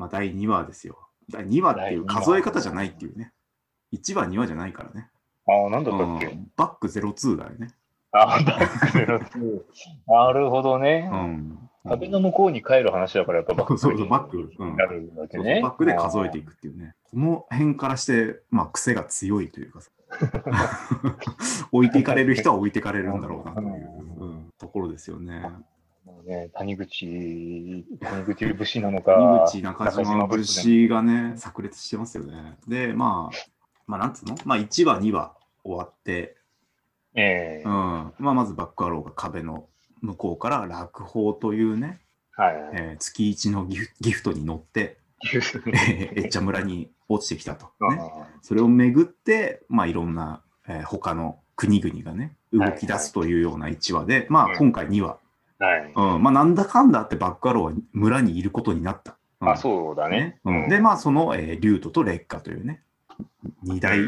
まあ、第2話ですよ。第2話っていう数え方じゃないっていうね。1話、2話じゃないからね。ああ、なんだったっけ、うんバック02だよね。ああ、バックゼロツーなるほどねう。ん。壁の向こうに帰る話だから、やっぱバックそうそうバックうんになるわけそう。バックで数えていくっていうね。この辺からして、まあ、癖が強いというかさ 置いていかれる人は置いていかれるんだろうなという、うんところですよね。もうね、谷口、谷口節なのか、谷口中島節節がね、炸裂してますよね。で、まあ、まあ、なんつうの？まあ、1話、2話終わって、ええ。うん。まあ、まずバックアローが壁の向こうから落砲というね、はい。えー月一のギフギフトに乗って、えー、エッチャ村に落ちてきたと、ね。それをめぐって、まあ、いろんな、えー他の国々がね、動き出すというような1話で、まあ、今回2話、はい。うんまあ、なんだかんだってバックアローは村にいることになった。うんあ、そうだね。うんで、まあ、その、えー、リュートとレッカというね、二大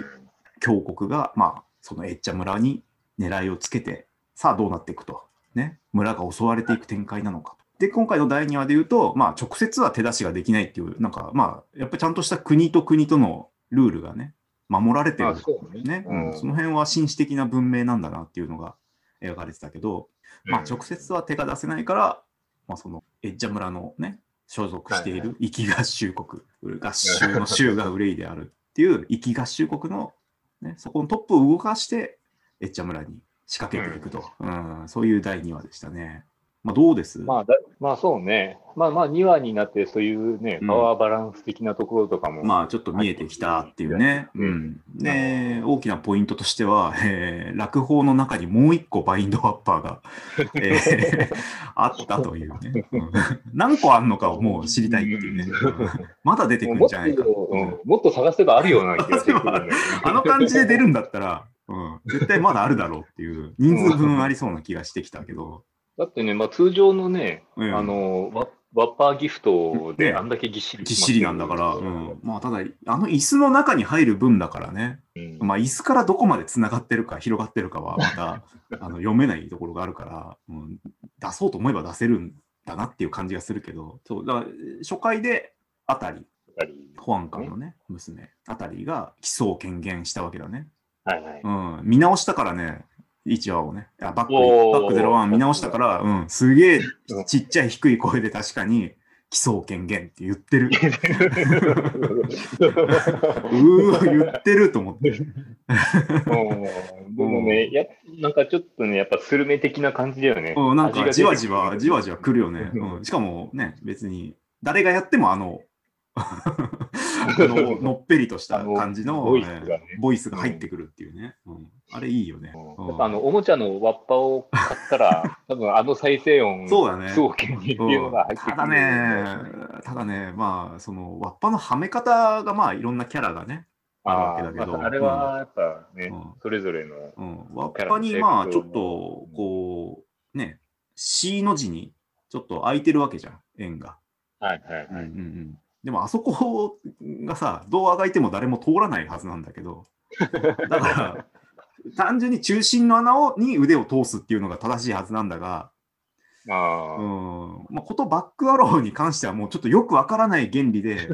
強国が、まあ、そのエッチャ村に狙いをつけて、さあどうなっていくと。ね、村が襲われていく展開なのかと。で、今回の第2話で言うと、まあ、直接は手出しができないっていう、なんか、まあ、やっぱりちゃんとした国と国とのルールがね、守られてるあ、そうね。ね、うんその辺は紳士的な文明なんだなっていうのが描かれてたけど、まあ、直接は手が出せないから、まあ、そのエッジャ村のね、所属している生き合衆国、合衆の州が憂いであるっていう生き合衆国の、ね、そこのトップを動かして、エッジャ村に仕掛けていくと、うん。そういう第2話でしたね。まあ、どうです、まあ、だまあそうね。まあまあ2話になってそういうね、うん。パワーバランス的なところとかも。まあちょっと見えてきたっていうね。ううん。ん、で、大きなポイントとしては、えー、落砲の中にもう一個バインドアッパーが、えー あったというね、うん。何個あんのかをもう知りたいっていうね。うん。まだ出てくるんじゃないか。うん。もっと探せばあるような気がしてくるね。あの感じで出るんだったら、うん、絶対まだあるだろうっていう、人数分ありそうな気がしてきたけど、だってね、まあ、通常のね、うん。あのワ、ワッパーギフトでね。あんだけぎっしりぎっしりなんだから、うん、まあただ、あの椅子の中に入る分だからね、うん。まあ、椅子からどこまでつながってるか広がってるかはまた あの読めないところがあるから、うん、出そうと思えば出せるんだなっていう感じがするけどそうだから初回であたり。保安官のね娘あたりが起訴を権限したわけだね、はいはい。うん、見直したからね1話をね。あバックバック01見直したから、うん、すげえちっちゃい低い声で確かに起訴権限って言ってる。うー言ってると思って。うん。でもね、やなんかちょっとね、やっぱスルメ的な感じだよね。うん、なんかじわじわ、じわ。わじわ来るよね。うん、しかもね、別に、誰がやってもあの、あの のっぺりとした感じのボイスがボイスが入ってくるっていうね。うん、あれいいよね。あの、おもちゃのワッパを買ったら、多分あの再生音、そうだね総研っていうのが入ってくる。ただね、ただね、まあ、その、ワッパのはめ方が、まあ、いろんなキャラがね、あるわけだけどあれはやっぱね、うんそれぞれの。うん、ワッパに、まあ、ちょっと、こう、ね、C の字に、ちょっと空いてるわけじゃん、円が。はいはいうんうんうはい。ん、でもあそこがさ、どうあがいても誰も通らないはずなんだけど、だから、単純に中心の穴をに腕を通すっていうのが正しいはずなんだが、ああうんまあ、ことバックアローに関してはもうちょっとよくわからない原理で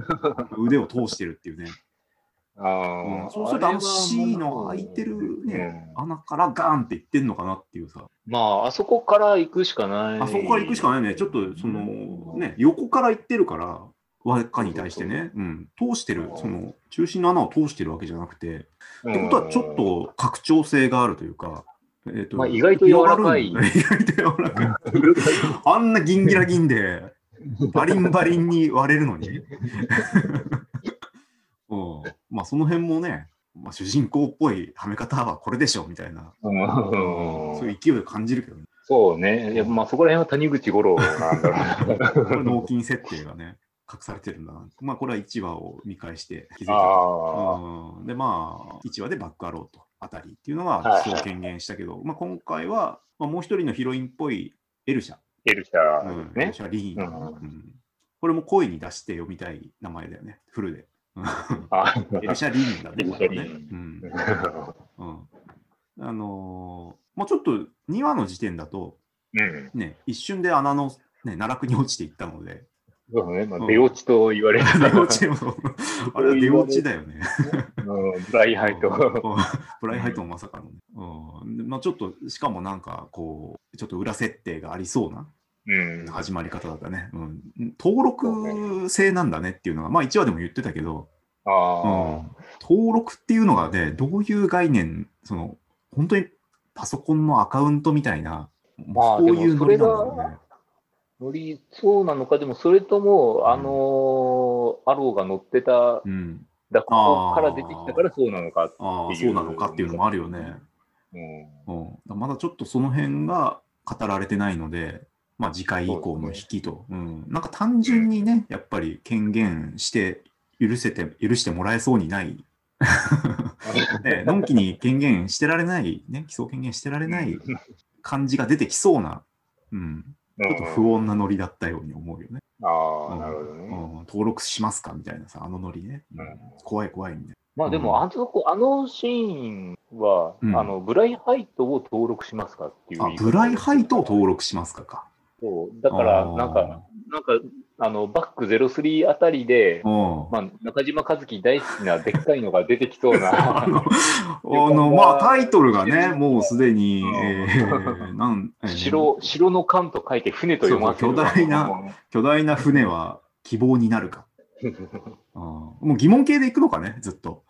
腕を通してるっていうね。あうんあそうするとあの C の空いてるね、穴からガーンっていってんのかなっていうさ、まあ、あそこから行くしかない。あそこから行くしかないね。ちょっとそのね、横から行ってるから、輪っかに対してね、うん、通してる、その中心の穴を通してるわけじゃなくて、うん。ってことはちょっと拡張性があるというか、えーとまあ意外と柔らかい。意外と柔らかい。あんなギンギラギンで、バリンバリンに割れるのに。うん、まあその辺もね、まあ、主人公っぽいはめ方はこれでしょみたいな、うん。そういう勢いを感じるけどね。そうね。いや、まあ、そこら辺は谷口五郎なんだろうな。これ脳筋設定がね、隠されてるんだな。まあこれは1話を見返して気づいた。あうん、でまあ1話でバックアローとあたりっていうのははいそう権限したけど、まあ、今回は、まあ、もう一人のヒロインっぽいエルシャ、エルシうャん。ね。エルシャ・リーン、うんうん。これも声に出して読みたい名前だよね、フルで。エルシャ・リーンだね、エルシャこれはね。リーン。うん。うん。あのーもうちょっと2話の時点だと、うん。ね、一瞬で穴の、ね、奈落に落ちていったので、そうね。まあ、うん出落ちと言われる。出落ちも、あれは出落ちだよね。うんブライハイト。ブライハイトもまさかのね。うんでまあ、ちょっと、しかもなんか、こう、ちょっと裏設定がありそうなうん。始まり方だったね。うん、登録制なんだねっていうのが、まあ1話でも言ってたけど、あうん登録っていうのがね、どういう概念、その、本当にパソコンのアカウントみたいな、まあそういうノリなんだろうね。乗り、そうなのか、でもそれとも、あのーアローが乗ってた、うん。だここから出てきたからそうなのか。っていう。そうなのかっていうのもあるよね。うん。うん、まだちょっとその辺が語られてないので、まあ次回以降の引きと、うん、なんか単純にね、やっぱり権限して許せて、許してもらえそうにない、ね、のんきに権限してられない、ね、基礎権限してられない感じが出てきそうな、うん、ちょっと不穏なノリだったように思うよね。ああ、うんなるほどね。うん、登録しますかみたいなさ、あのノリね。うんうん怖い怖いみたいまあでも、あそこ、あのシーンは、うんあの、ブライハイトを登録しますかっていうな。あブライハイトを登録しますかか。そうだから、なんか、なんか、あの、バック03あたりで、うん、まあ、中島和樹大好きなでっかいのが出てきそうな、あの、あのまあ、タイトルがね、もうすでに、うん。えー、なん、えー。城、城の艦と書いて船と読ませる。巨大な巨大な船は希望になるか。うん、もう疑問系でいくのかね、ずっと、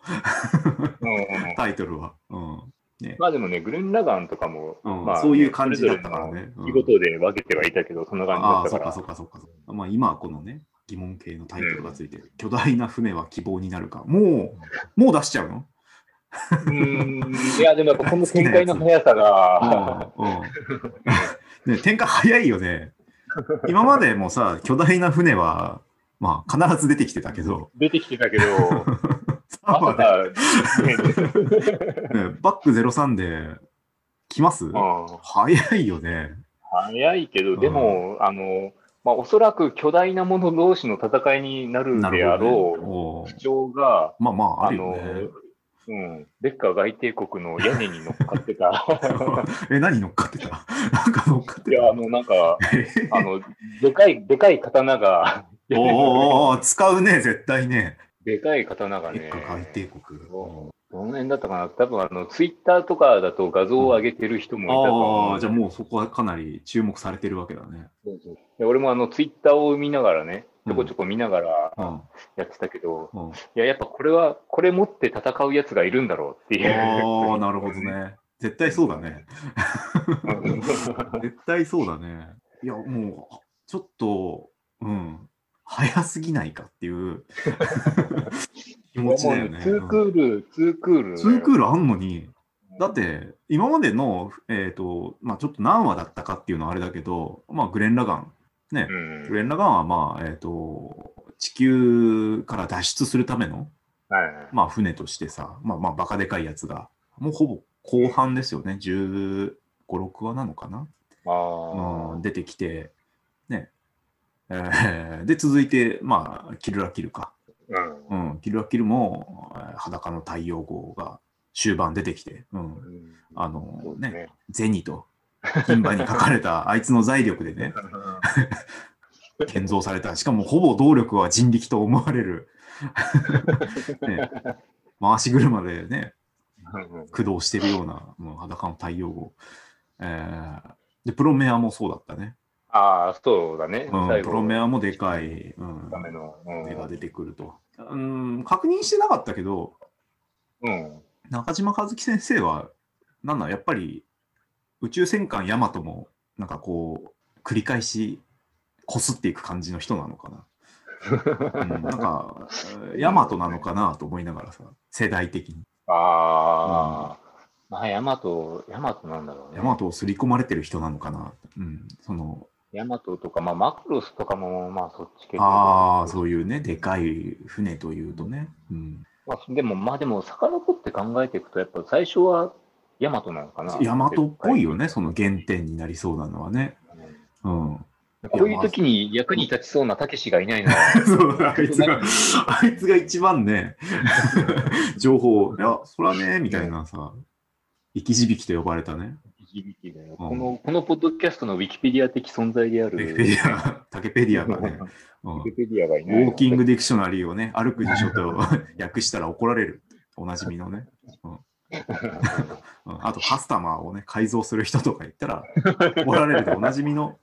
タイトルは。うんねまあでもね、グレン・ラガンとかも、うんまあね、そういう感じだったからね事で分けてはいたけど、そんな感じだああ、ったから。そっかそっかそっかそっか。まあ、今はこのね、疑問系のタイトルがついてる。巨大な船は希望になるか？もう、もう出しちゃうの？うーんいや、でもやっぱこの展開の速さが、うんうんね、展開早いよね。今までもさ、巨大な船は、まあ、必ず出てきてたけど、出てきてたけど、ままささか、ねねバック03で来ます？うん。早いよね。早いけど、うん。でも、あの、まあ、おそらく巨大なもの同士の戦いになるなであろおうう主張が、まあまあ、あね。、うん、ベッカー外帝国の屋根に乗っかってた。え、何乗っかってた？なんか乗っかっていや、あたの、なんか、あの、でかい、でかい刀が、おーおーおー使うね、絶対ね。でかい刀がね海帝国。どの辺だったかな多分あの、ツイッターとかだと画像を上げてる人もいたと思う。ああ、じゃあもうそこはかなり注目されてるわけだね。そうそうで俺もあの、ツイッターを見ながらね、うんちょこちょこ見ながらうん。やってたけど、うん、いや、やっぱこれは、これ持って戦うやつがいるんだろうっていう。ああ、なるほどね。絶対そうだね。う ん絶対そうだね。いや、もう、ちょっと、うん、早すぎないかっていう。気持ちだよね。ツークール、ツークール。ツークールあんのに、だって、今までの、えっ、と、まあちょっと何話だったかっていうのはあれだけど、まあグレン・ラガン、ね、うん。グレン・ラガンは、まあ、えっ、と、地球から脱出するための、はいはい。まあ船としてさ、まあまあバカでかいやつが、もうほぼ後半ですよね、15、6話なのかな、あうん、出てきて、ね。えーで、続いて、まあ、キルラキルか。あ。うんうん、キルラキルも、えー裸の太陽号が終盤出てきて、うん、うんあのね、ね。銭と金馬に書かれた あいつの財力でね、建造された、しかもほぼ動力は人力と思われる、ね、回し車でね、うん駆動してるような、もう裸の太陽号。えーで、プロメアもそうだったね。ああ、そうだね。うん、プロメアもでかい、うん、ための。うん絵が出てくると。うん、確認してなかったけど、うん。中島和樹先生は、なんだ、やっぱり宇宙戦艦ヤマトも、なんかこう、繰り返しこすっていく感じの人なのかな。うん、なんか、ヤマトなのかなと思いながらさ、世代的に。ああ。まあ、ヤマト、ヤマトなんだろうね。ヤマトを刷り込まれてる人なのかな。うん、その、ヤマトとか、まあ、マクロスとかも、まあ、そっち系ああ、う。そういうね、でかい船というとね。うん、まあ、でも、まあ、でも、遡って考えていくと、やっぱ最初はヤマトなのかな。ヤマトっぽいよね、その原点になりそうなのはね。うん。うん。こういう時に役に立ちそうなたけしがいないのは、そう、あいつが、あいつが一番ね、情報、いや、そらね、みたいなさ、生き字引と呼ばれたね。LGBT だよ。この、このポッドキャストのウィキペディア的存在である。ウィキペディア、タケペディアがね、うんウィキペディアがいウない。ォーキングディクショナリーをね、歩く辞書と訳したら怒られる。おなじみのね。うんうんあと、カスタマーをね、改造する人とか言ったら、怒られるでおなじみの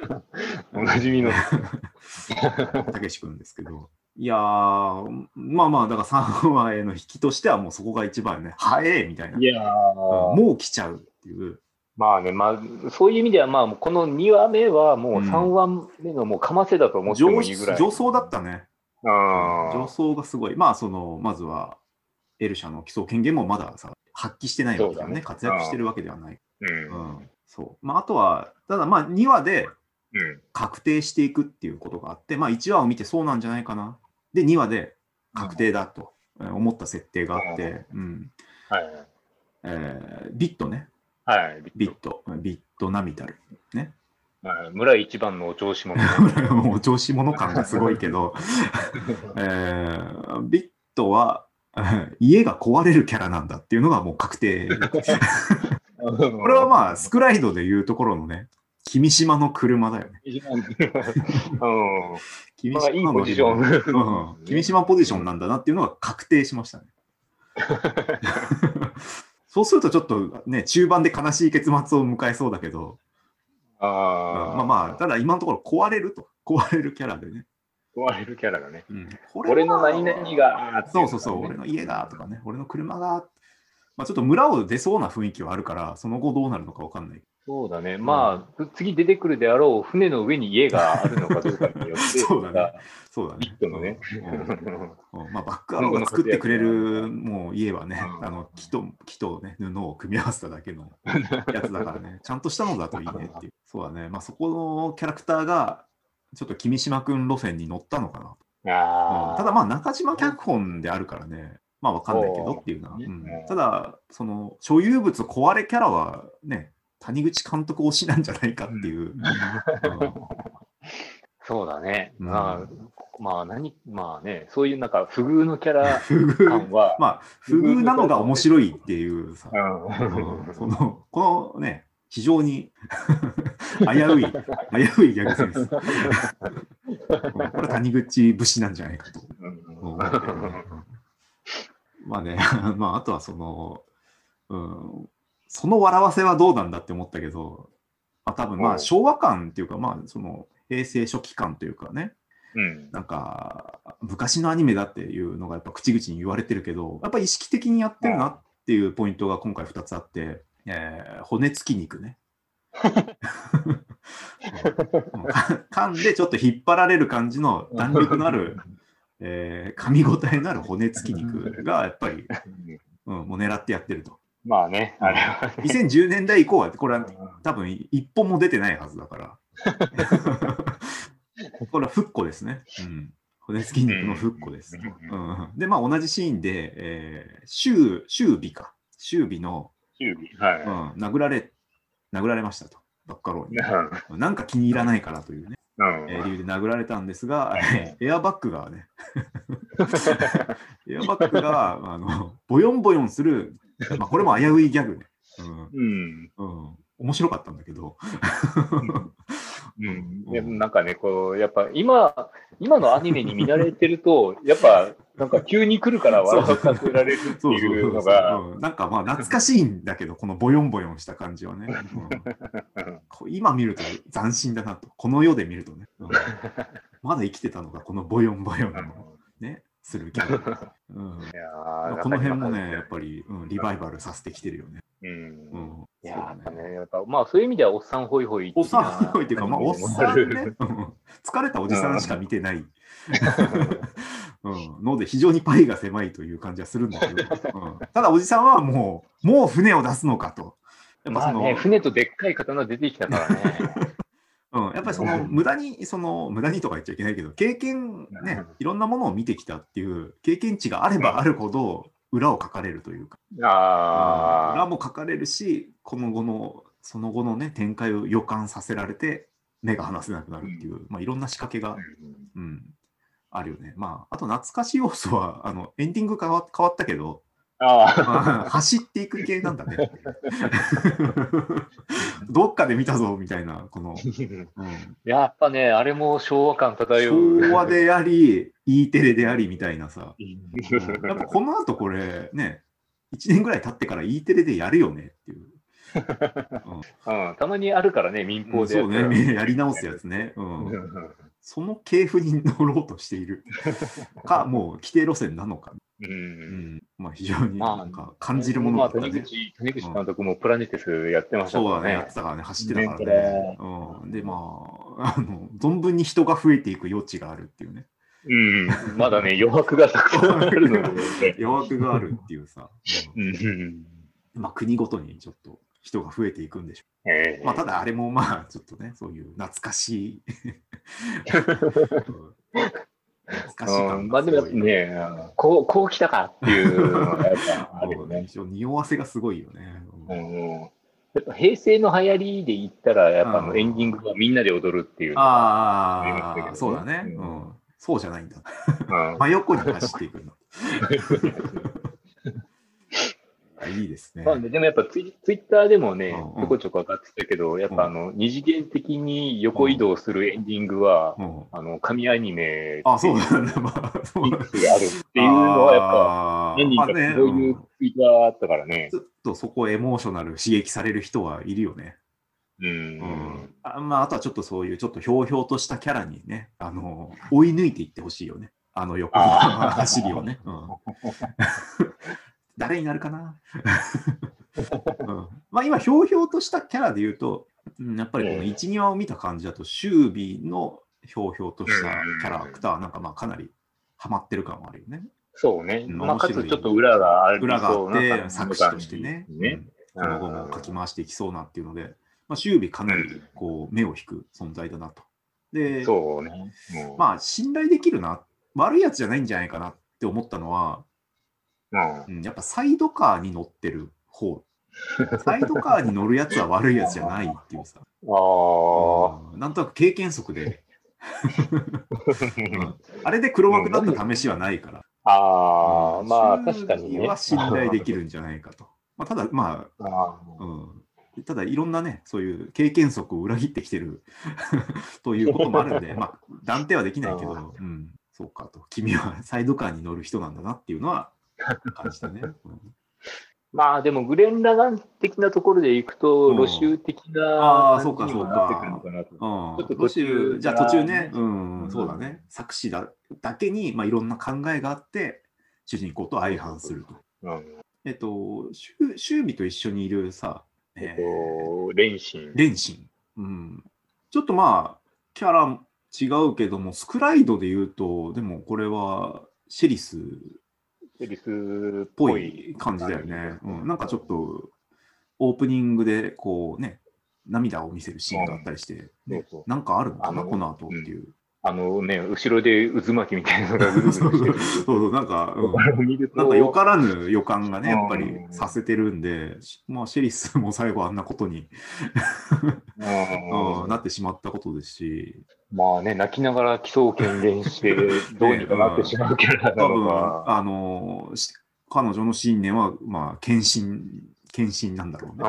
おなじみの。たけし君ですけど。いやー、まあまあ、だから3話への引きとしてはもうそこが一番ね、早えみたいな。いやーうんもう来ちゃうっていう。まあね、まあ、そういう意味では、まあ、この2話目はもううん3話目のもうかませだと思って上もいいぐらい。上層だったね。あ上層がすごい。まあ、その、まずは、エルシャの基礎権限もまださ、発揮してないわけだよね。ね活躍してるわけではない。う。うんん。そう。まあ、あとは、ただまあ、2話でうん。確定していくっていうことがあって、まあ、1話を見てそうなんじゃないかな。で、2話で確定だとえー思った設定があって、うん。はい。えービットね。はい。ビット。ビットナミタル。ね。まあ、村一番のお調子者ね。もう調子者感がすごいけど、えービットは、え ー家が壊れるキャラなんだっていうのがもう確定。ここれはまあ、スクライドでいうところのね、君島の車だよね。君まあ、いいポジション。うん、君島ポジションなんだなっていうのが確定しましたね。そうするとちょっとね、中盤で悲しい結末を迎えそうだけど、うんああ。まあまあ、ただ今のところ壊れると、壊れるキャラでね。壊れるキャラがね。うん、これは俺の何々が、そうそうそう、俺の家がとかね、俺の車が、まあ、ちょっと村を出そうな雰囲気はあるから、その後どうなるのかわかんない。そうだね。まあ、次出てくるであろう船の上に家があるのかどうかによって、そうだね。そうだね。ビットのね。うん。うん。まあ、バックアローが作ってくれるもう家はね、うん。あの木と木と、ね、布を組み合わせただけのやつだからね、ちゃんとしたのだといいねっていう。そうだね、まあ、そこのキャラクターが、ちょっと君島くん路線に乗ったのかな。あただまあ中島脚本であるからね、まあわかんないけどっていうな。そううん。ね。ただ、その所有物壊れキャラはね、谷口監督推しなんじゃないかっていう。うん。そうだね。うん。まあ、まあ、何、まあね、そういうなんか不遇のキャラ感は、まあ、不遇なのが面白いっていうさ、うん。うんそのこのね、非常に 危うい、危ういギャグセンス。うんこれは谷口節なんじゃないかと。まあね、まあ、あとはその、うん、その笑わせはどうなんだって思ったけど、まあ、多分まうんあ昭和感っていうか、まあその平成初期感というかね、うん。なんか昔のアニメだっていうのがやっぱ口々に言われてるけど、やっぱ意識的にやってるなっていうポイントが今回2つあって、えー骨付き肉ね。噛んでちょっと引っ張られる感じの弾力のある、えー噛み応えのある骨付き肉がやっぱり、うん、もう狙ってやってると。まあね、あれはね。2010年代以降はこれは多分一本も出てないはずだから。これは復古ですね。うん。骨付き肉の復古です。うん、で、まあ同じシーンで、えー、周周尾か。周尾の、修理。はい。うん、殴られ、殴られましたと。バッカローに。うんなんか気に入らないからというね、うんえー理由で殴られたんですが、エアバッグがね、エアバッグが、あの、ボヨンボヨンする、まあこれも危ういギャグね。うん。うん。うん。面白かったんだけど。うん。でもなんかね、こう、やっぱ今、今のアニメに見慣れてると、やっぱ、なんか急に来るから笑かせられるっていうのが、なんかまあ懐かしいんだけど、このボヨンボヨンした感じはね。うん今見ると斬新だなと。この世で見るとね。うんまだ生きてたのがこのボヨンボヨンのね、するキャラ。うん。いやーまあこの辺もね、やっぱぱり、うん、リバイバルさせてきてるよね。うん。うん、いやね。ね、やっぱ、まあそういう意味ではおっさんホイホイ。おっさんホイっていうか、まあ、おっさんね、疲れたおじさんしか見てない、うん、ので、非常にパイが狭いという感じはするんだけど、うん。ただおじさんはもう、もう船を出すのかと。やっぱその、まあね、船とでっかい刀出てきたからね。うん、やっぱりその無駄に、その無駄にとか言っちゃいけないけど、経験ね、いろんなものを見てきたっていう経験値があればあるほど、裏を書かれるというか、裏ああ、も書かれるし、この後の、その後のね、展開を予感させられて、目が離せなくなるっていう、まあ、いろんな仕掛けが、うん、あるよね。まあ、あと懐かしい要素は、あの、エンディング変わ変わったけど、ああ、走っていく系なんだね。どっかで見たぞみたいな、この、うん、やっぱね、あれも昭和感漂う。昭和であり、E テレでありみたいなさ。うんやっぱこの後これね、1年ぐらい経ってから E テレでやるよねっていう。うんたまにあるからね、民うん、放でそうやね、やり直すやつね。うんうん その系譜に乗ろうとしている か、もう規定路線なのか、ううんん、まあ非常にまあなんか感じるものまあ、だったね。谷口、谷口監督もプラネテスやってましたからそうだね、やっねて。たからね、走ってたからね。うん、で、まあ、あの、存分に人が増えていく余地があるっていうね。うん、まだね、余白がたくさんあるので。余白があるっていうさ、ううんんまあ国ごとにちょっと人が増えていくんでしょええう。まあただあれもまあちょっとね、そういう懐かしい。う ん懐かしいうん感まあでもね、こう、こう来たかっていうのがやっぱあるよ ね。匂わせがすごいよね。ううんんやっぱ平成の流行りで言ったら、やっぱのエンディングはみんなで踊るっていうありましたけどあそうだね、ううんん。そうじゃないんだ。うん 真横に走っていくんだ。あいいですね。まあね、でもやっぱツイツイッターでもねうんうん、ちょこちょこ上がってたけど、やっぱあの、二次元的に横移動するエンディングは、うんあの、神アニメあ、そうなんだ。まあ、そうっていうのは、やっぱ、ぱ何人かそういうツイートがあったからね。ちょっとそこエモーショナル刺激される人はいるよね。う。うんん。あまあ、あとはちょっとそういうちょっとひょうひょうとしたキャラにね、あの、追い抜いていってほしいよね。あの横の 走りをね。うん、誰になるかな、うん、まあ今、ひょうひょうとしたキャラで言うと、うんやっぱりこのええ。1、2話を見た感じだと、周備のひょうひょうとしたキャラクターはなんかまあかなりハマってる感はあるよね。そうね。うん。まあ、かつちょっと裏があり裏があって、作詞としてね、ね。うん。この後も書き回していきそうなっていうので、まあ、周備かなりこう目を引く存在だなと。で、そうね。う。んまあ、信頼できるな、悪いやつじゃないんじゃないかなって思ったのは、うん。うん、やっぱサイドカーに乗ってる方。サイドカーに乗るやつは悪いやつじゃないっていうさ、ああ。うん。なんとなく経験則で、うん。あれで黒幕だった試しはないから、ああ、うん。まあ確かにね。は信頼できるんじゃないかと。まあ、ただ、まあ、あうん、ただいろんなね、そういう経験則を裏切ってきてる。ということもあるんで、まあ、断定はできないけど、うん、そうかと。君はサイドカーに乗る人なんだなっていうのは感じたね。うんまあでもグレン・ラガン的なところでいくと、うんロシュー的な感じにもなってくるのかなと。うん、ちょっと途途中中、じゃあ途中ね、うん、うんそうだね、作詞だだけに、まあ、いろんな考えがあって、主人公と相反すると。うんえっと、シュシュービと一緒にいるさ、えっえーと、レンシン。レンシン。うん。ちょっとまあ、キャラ違うけども、スクライドで言うと、でもこれはシェリスっセリスっぽぽいい感じだよね。うん、なんかちょっと、オープニングでこうね、涙を見せるシーンがあったりして、そうそうなんかあるのかな、この後っていう。あのね、後ろで渦巻きみたいなのがぐるぐるそうしてる。そう、なんか、うんこれを見るとなんかよからぬ予感がね、やっぱりうんさせてるんで、しまあ、シェリスも最後あんなことに、なってしまったことですし、まあね、泣きながら奇想権連して、どうにかなってしまうキャラな多分のか。あのし彼女の信念は、まあ、献身、献身なんだろうね。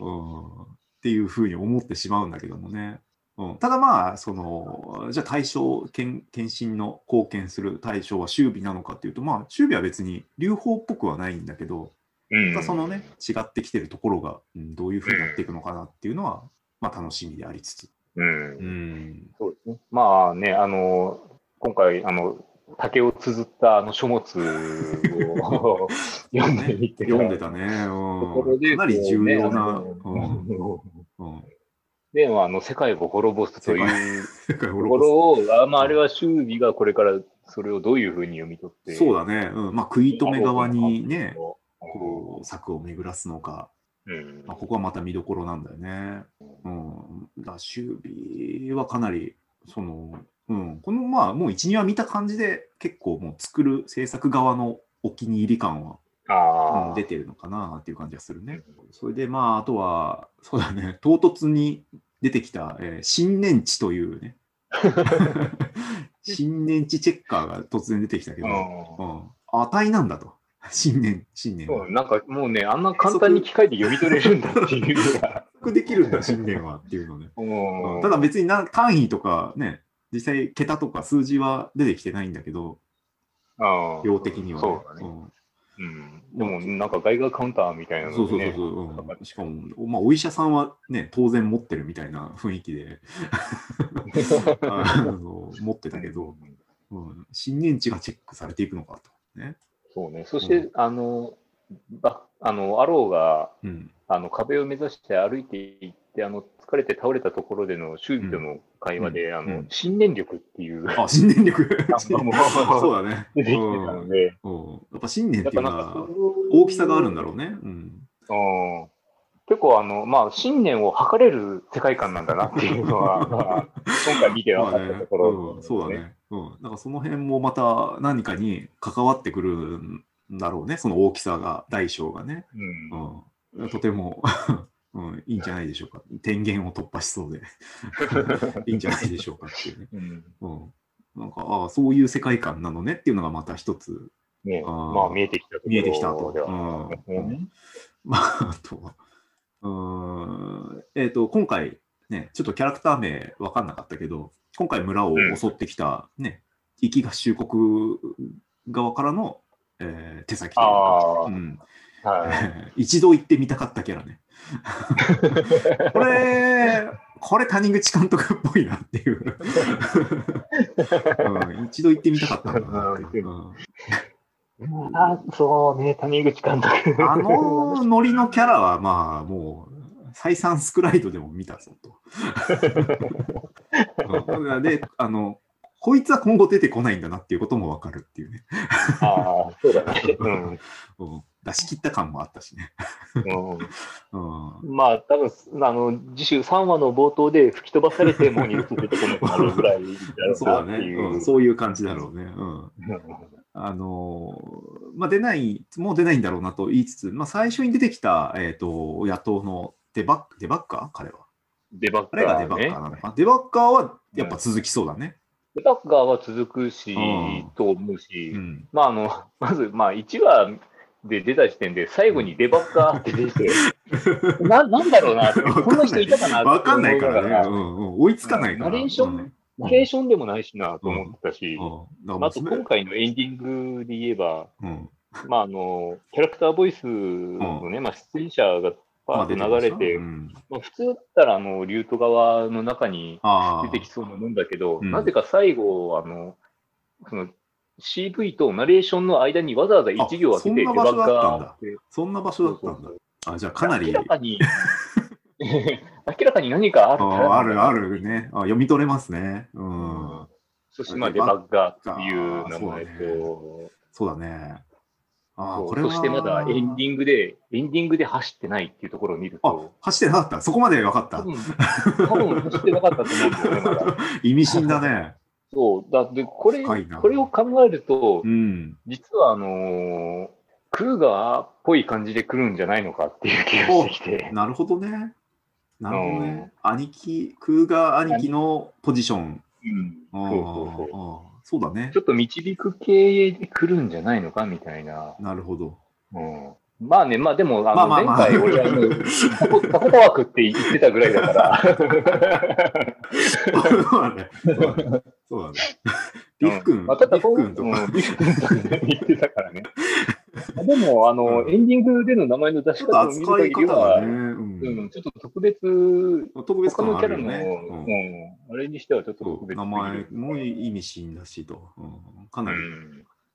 うん っていうふうに思ってしまうんだけどもね。うん、ただまあ、その、じゃあ対象、献献身の貢献する対象は周備なのかっていうと、まあ、周備は別に流法っぽくはないんだけど、うんそのね、違ってきてるところが、うんどういうふうになっていくのかなっていうのは、まあ楽しみでありつつ。うんうん。そうですね。まあね、あの、今回、あの、竹を綴ったあの書物を 読んでみて、読んでたね。とこうん、ろでかなり重要な。こううんねうん で、あの、世界を滅ぼすというところを、あまあ、あれは修理がこれからそれをどういうふうに読み取って、そうだね。うん、まあ、食い止め側にね、ここう、策を巡らすのか、う、うんまあ、ここはまた見どころなんだよね。うん。だから守備はかなり、その、うん、このまあ、もう1、2話見た感じで、結構もう作る制作側のお気に入り感は、あ出てるのかなっていう感じがするね。それでまあ、あとは、そうだね、唐突に出てきた、えー新年地というね、新年値チェッカーが突然出てきたけど、うん、値なんだと。新年、新年は。なんかもうね、あんな簡単に機械で読み取れるんだっていうのが。できるんだ、新年はっていうのね。うん、ただ別にな単位とかね、実際桁とか数字は出てきてないんだけど、量的には、ね。そうだね。うん、でも、なんか外貨カウンターみたいなの、ね、そうそうそうそう、うん、しかも、まあ、お医者さんはね、当然持ってるみたいな雰囲気で。あの持ってたけど、うん、新年値がチェックされていくのかと。ね、そうね。そして、うん、あの、あの、アローが、うん、あの壁を目指して歩いていって、あの疲れて倒れたところでの周囲との会話で、うん、あの、新念力っていう。あ、新念力 そうだね。出てきてたので。やっぱ新念っていうのは大きさがあるんだろうね。うん。結構あの、まあ、信念を測れる世界観なんだなっていうのは、まあ、今回見て分かったところ、ねうん、そうだね。うん。なんかその辺もまた何かに関わってくるんだろうね。その大きさが、大小がね。うん。うん、とてもうん、いいんじゃないでしょうか。天元を突破しそうで。いいんじゃないでしょうかっていうね。うん、うん、なんか、ああ、そういう世界観なのねっていうのがまた一つ。ね、あまあ見えてきた見えてきたと。うん、うん、まあ、あとは、うん。えっ、ー、と、今回、ね、ちょっとキャラクター名分かんなかったけど、今回村を襲ってきたね、うん、き合衆国側からの、えー、手先というか、うん。はい、一度行ってみたかったキャラね。これ、これ谷口監督っぽいなっていう、うん。一度行ってみたかったんだなっていう。うんあそうね、谷口監督。あのノリのキャラは、まあ、もう、再三スクライドでも見たぞと。で、あの、こいつは今後出てこないんだなっていうこともわかるっていうね。ああ、そうだね。うん、うん出し切った感もあったしね。うん、まあ、多分あの次週3話の冒頭で吹き飛ばされて、もう二度と出てこなくなるぐらいそうだね、うん、そういう感じだろうね。うん、あのまあ、出ない、もう出ないんだろうなと言いつつ、まあ、最初に出てきた、えーと、野党のデバッデバッカー？彼は。デバッカー、ね、がデバッカーなのか。デバッカーはやっぱ続きそうだね。デバッカーは続くし、と思うし、うん、まあ、あの、まず、まあ、1話で出た時点で、最後にデバッカーって出て、な、なんだろうなって、こんな人いたかなってわかんないから。ね、うんうん。追いつかないから。ナレーション、ナレーションでもないしなと思ったし、あと今回のエンディングで言えば、まああの、キャラクターボイスのね、まあ出演者がパーッと流れて、まあ、普通だったらあのリュート側の中に出てきそうなもんだけど、なぜか最後、あの、その CV とナレーションの間にわざわざ1行開けてデバッガーそんな場所だったんだ。あ、じゃあかなり。明らかに、明らかに何かあるあるあるねあ。読み取れますね。うん。そしてまあデバッガーっていう名前と。そうだね。あこれそしてまだエンディングで、エンディングで走ってないっていうところを見ると。走ってなかったそこまで分かった。多分走ってなかったと思うんですよね、まだ。意味深だね。そう。だって、これ、これを考えると、うん、実は、あのー、クルーガーっぽい感じで来るんじゃないのかっていう気がしてきて。なるほどね。なるほどね。うん、兄貴、クーガー兄貴のポジション。うん。そうそうそう。そうだね。ちょっと導く系で来るんじゃないのかみたいな。なるほど。うん。まあね、まあでも、あの、前回俺はもう、タコタコパワークって言ってたぐらいだから。そうだね。そうだね。リフ君、まあ、ただリフ君とか。リフ君とか言ってたからね。でも、あの、うん、エンディングでの名前の出し方を見る限りは、ねうん、うん、ちょっと特別、特別感あるよね。うん、あれにしてはちょっと特別。名前も意味深だしと、かなり、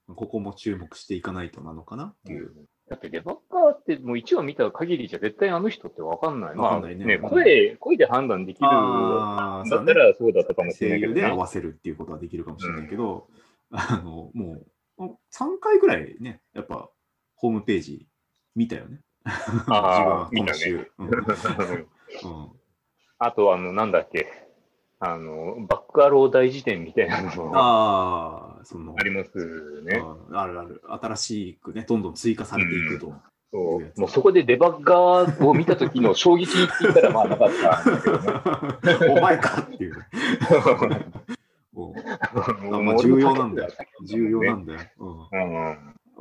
ここも注目していかないとなのかなっていう。だってデバッカーってもう1話見た限りじゃ絶対あの人ってわかんない。まあね、声、声で判断できるだったらそうだったかもしれないけど、ね、で合わせるっていうことはできるかもしれないけど、うん、あの、もう3回ぐらいね、やっぱホームページ見たよね。ああ、見たね。うん、あと、あの、なんだっけ。あの、バックアロー大辞典みたいなのああ、そのありますね。あるある。新しくね、どんどん追加されていくと。そうもうそこでデバッガーを見た時の衝撃って言ったらまあなかったんだけどね。お前かっていう。まあ重要なんだよ。重要なんだよ。う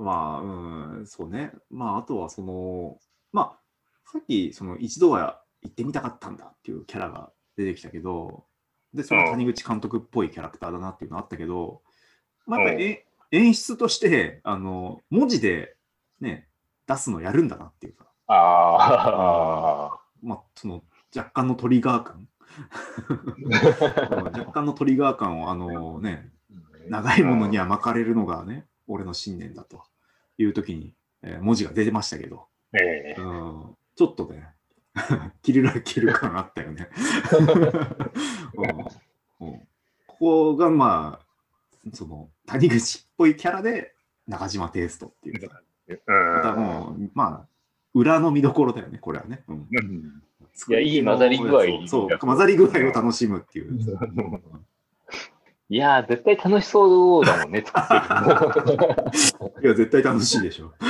ん、まあ、うん、そうね。まあ、あとはその、まあ、さっき、その一度は行ってみたかったんだっていうキャラが出てきたけど、で、その谷口監督っぽいキャラクターだなっていうのあったけど、まあ、やっぱり演出として、あの、文字でね、出すのやるんだなっていうか。ああ。まあ、その、若干のトリガー感。若干のトリガー感を、あのね、長いものには巻かれるのがね、俺の信念だという時に、えー、文字が出てましたけど、えー、うん、ちょっとね、切るら切る感あったよね。うんうん、ここがまあ、その谷口っぽいキャラで中島テイストっていうか、またもう、まあ、裏の見どころだよね、これはね。うん、いや、いい混ざり具合。そう、混ざり具合を楽しむっていう。いや絶対楽しそうだもんね、作ってる。いや、絶対楽しいでしょ。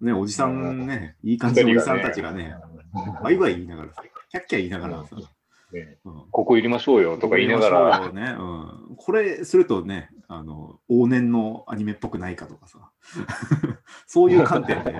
ね、おじさんね、いい感じのおじさんたちがね、バイバイ言いながらさ、キャッキャ言いながらさ、ねうん、ここ入れましょうよとか言いながら。ねうん、これするとね、あの往年のアニメっぽくないかとかさ、そういう観点で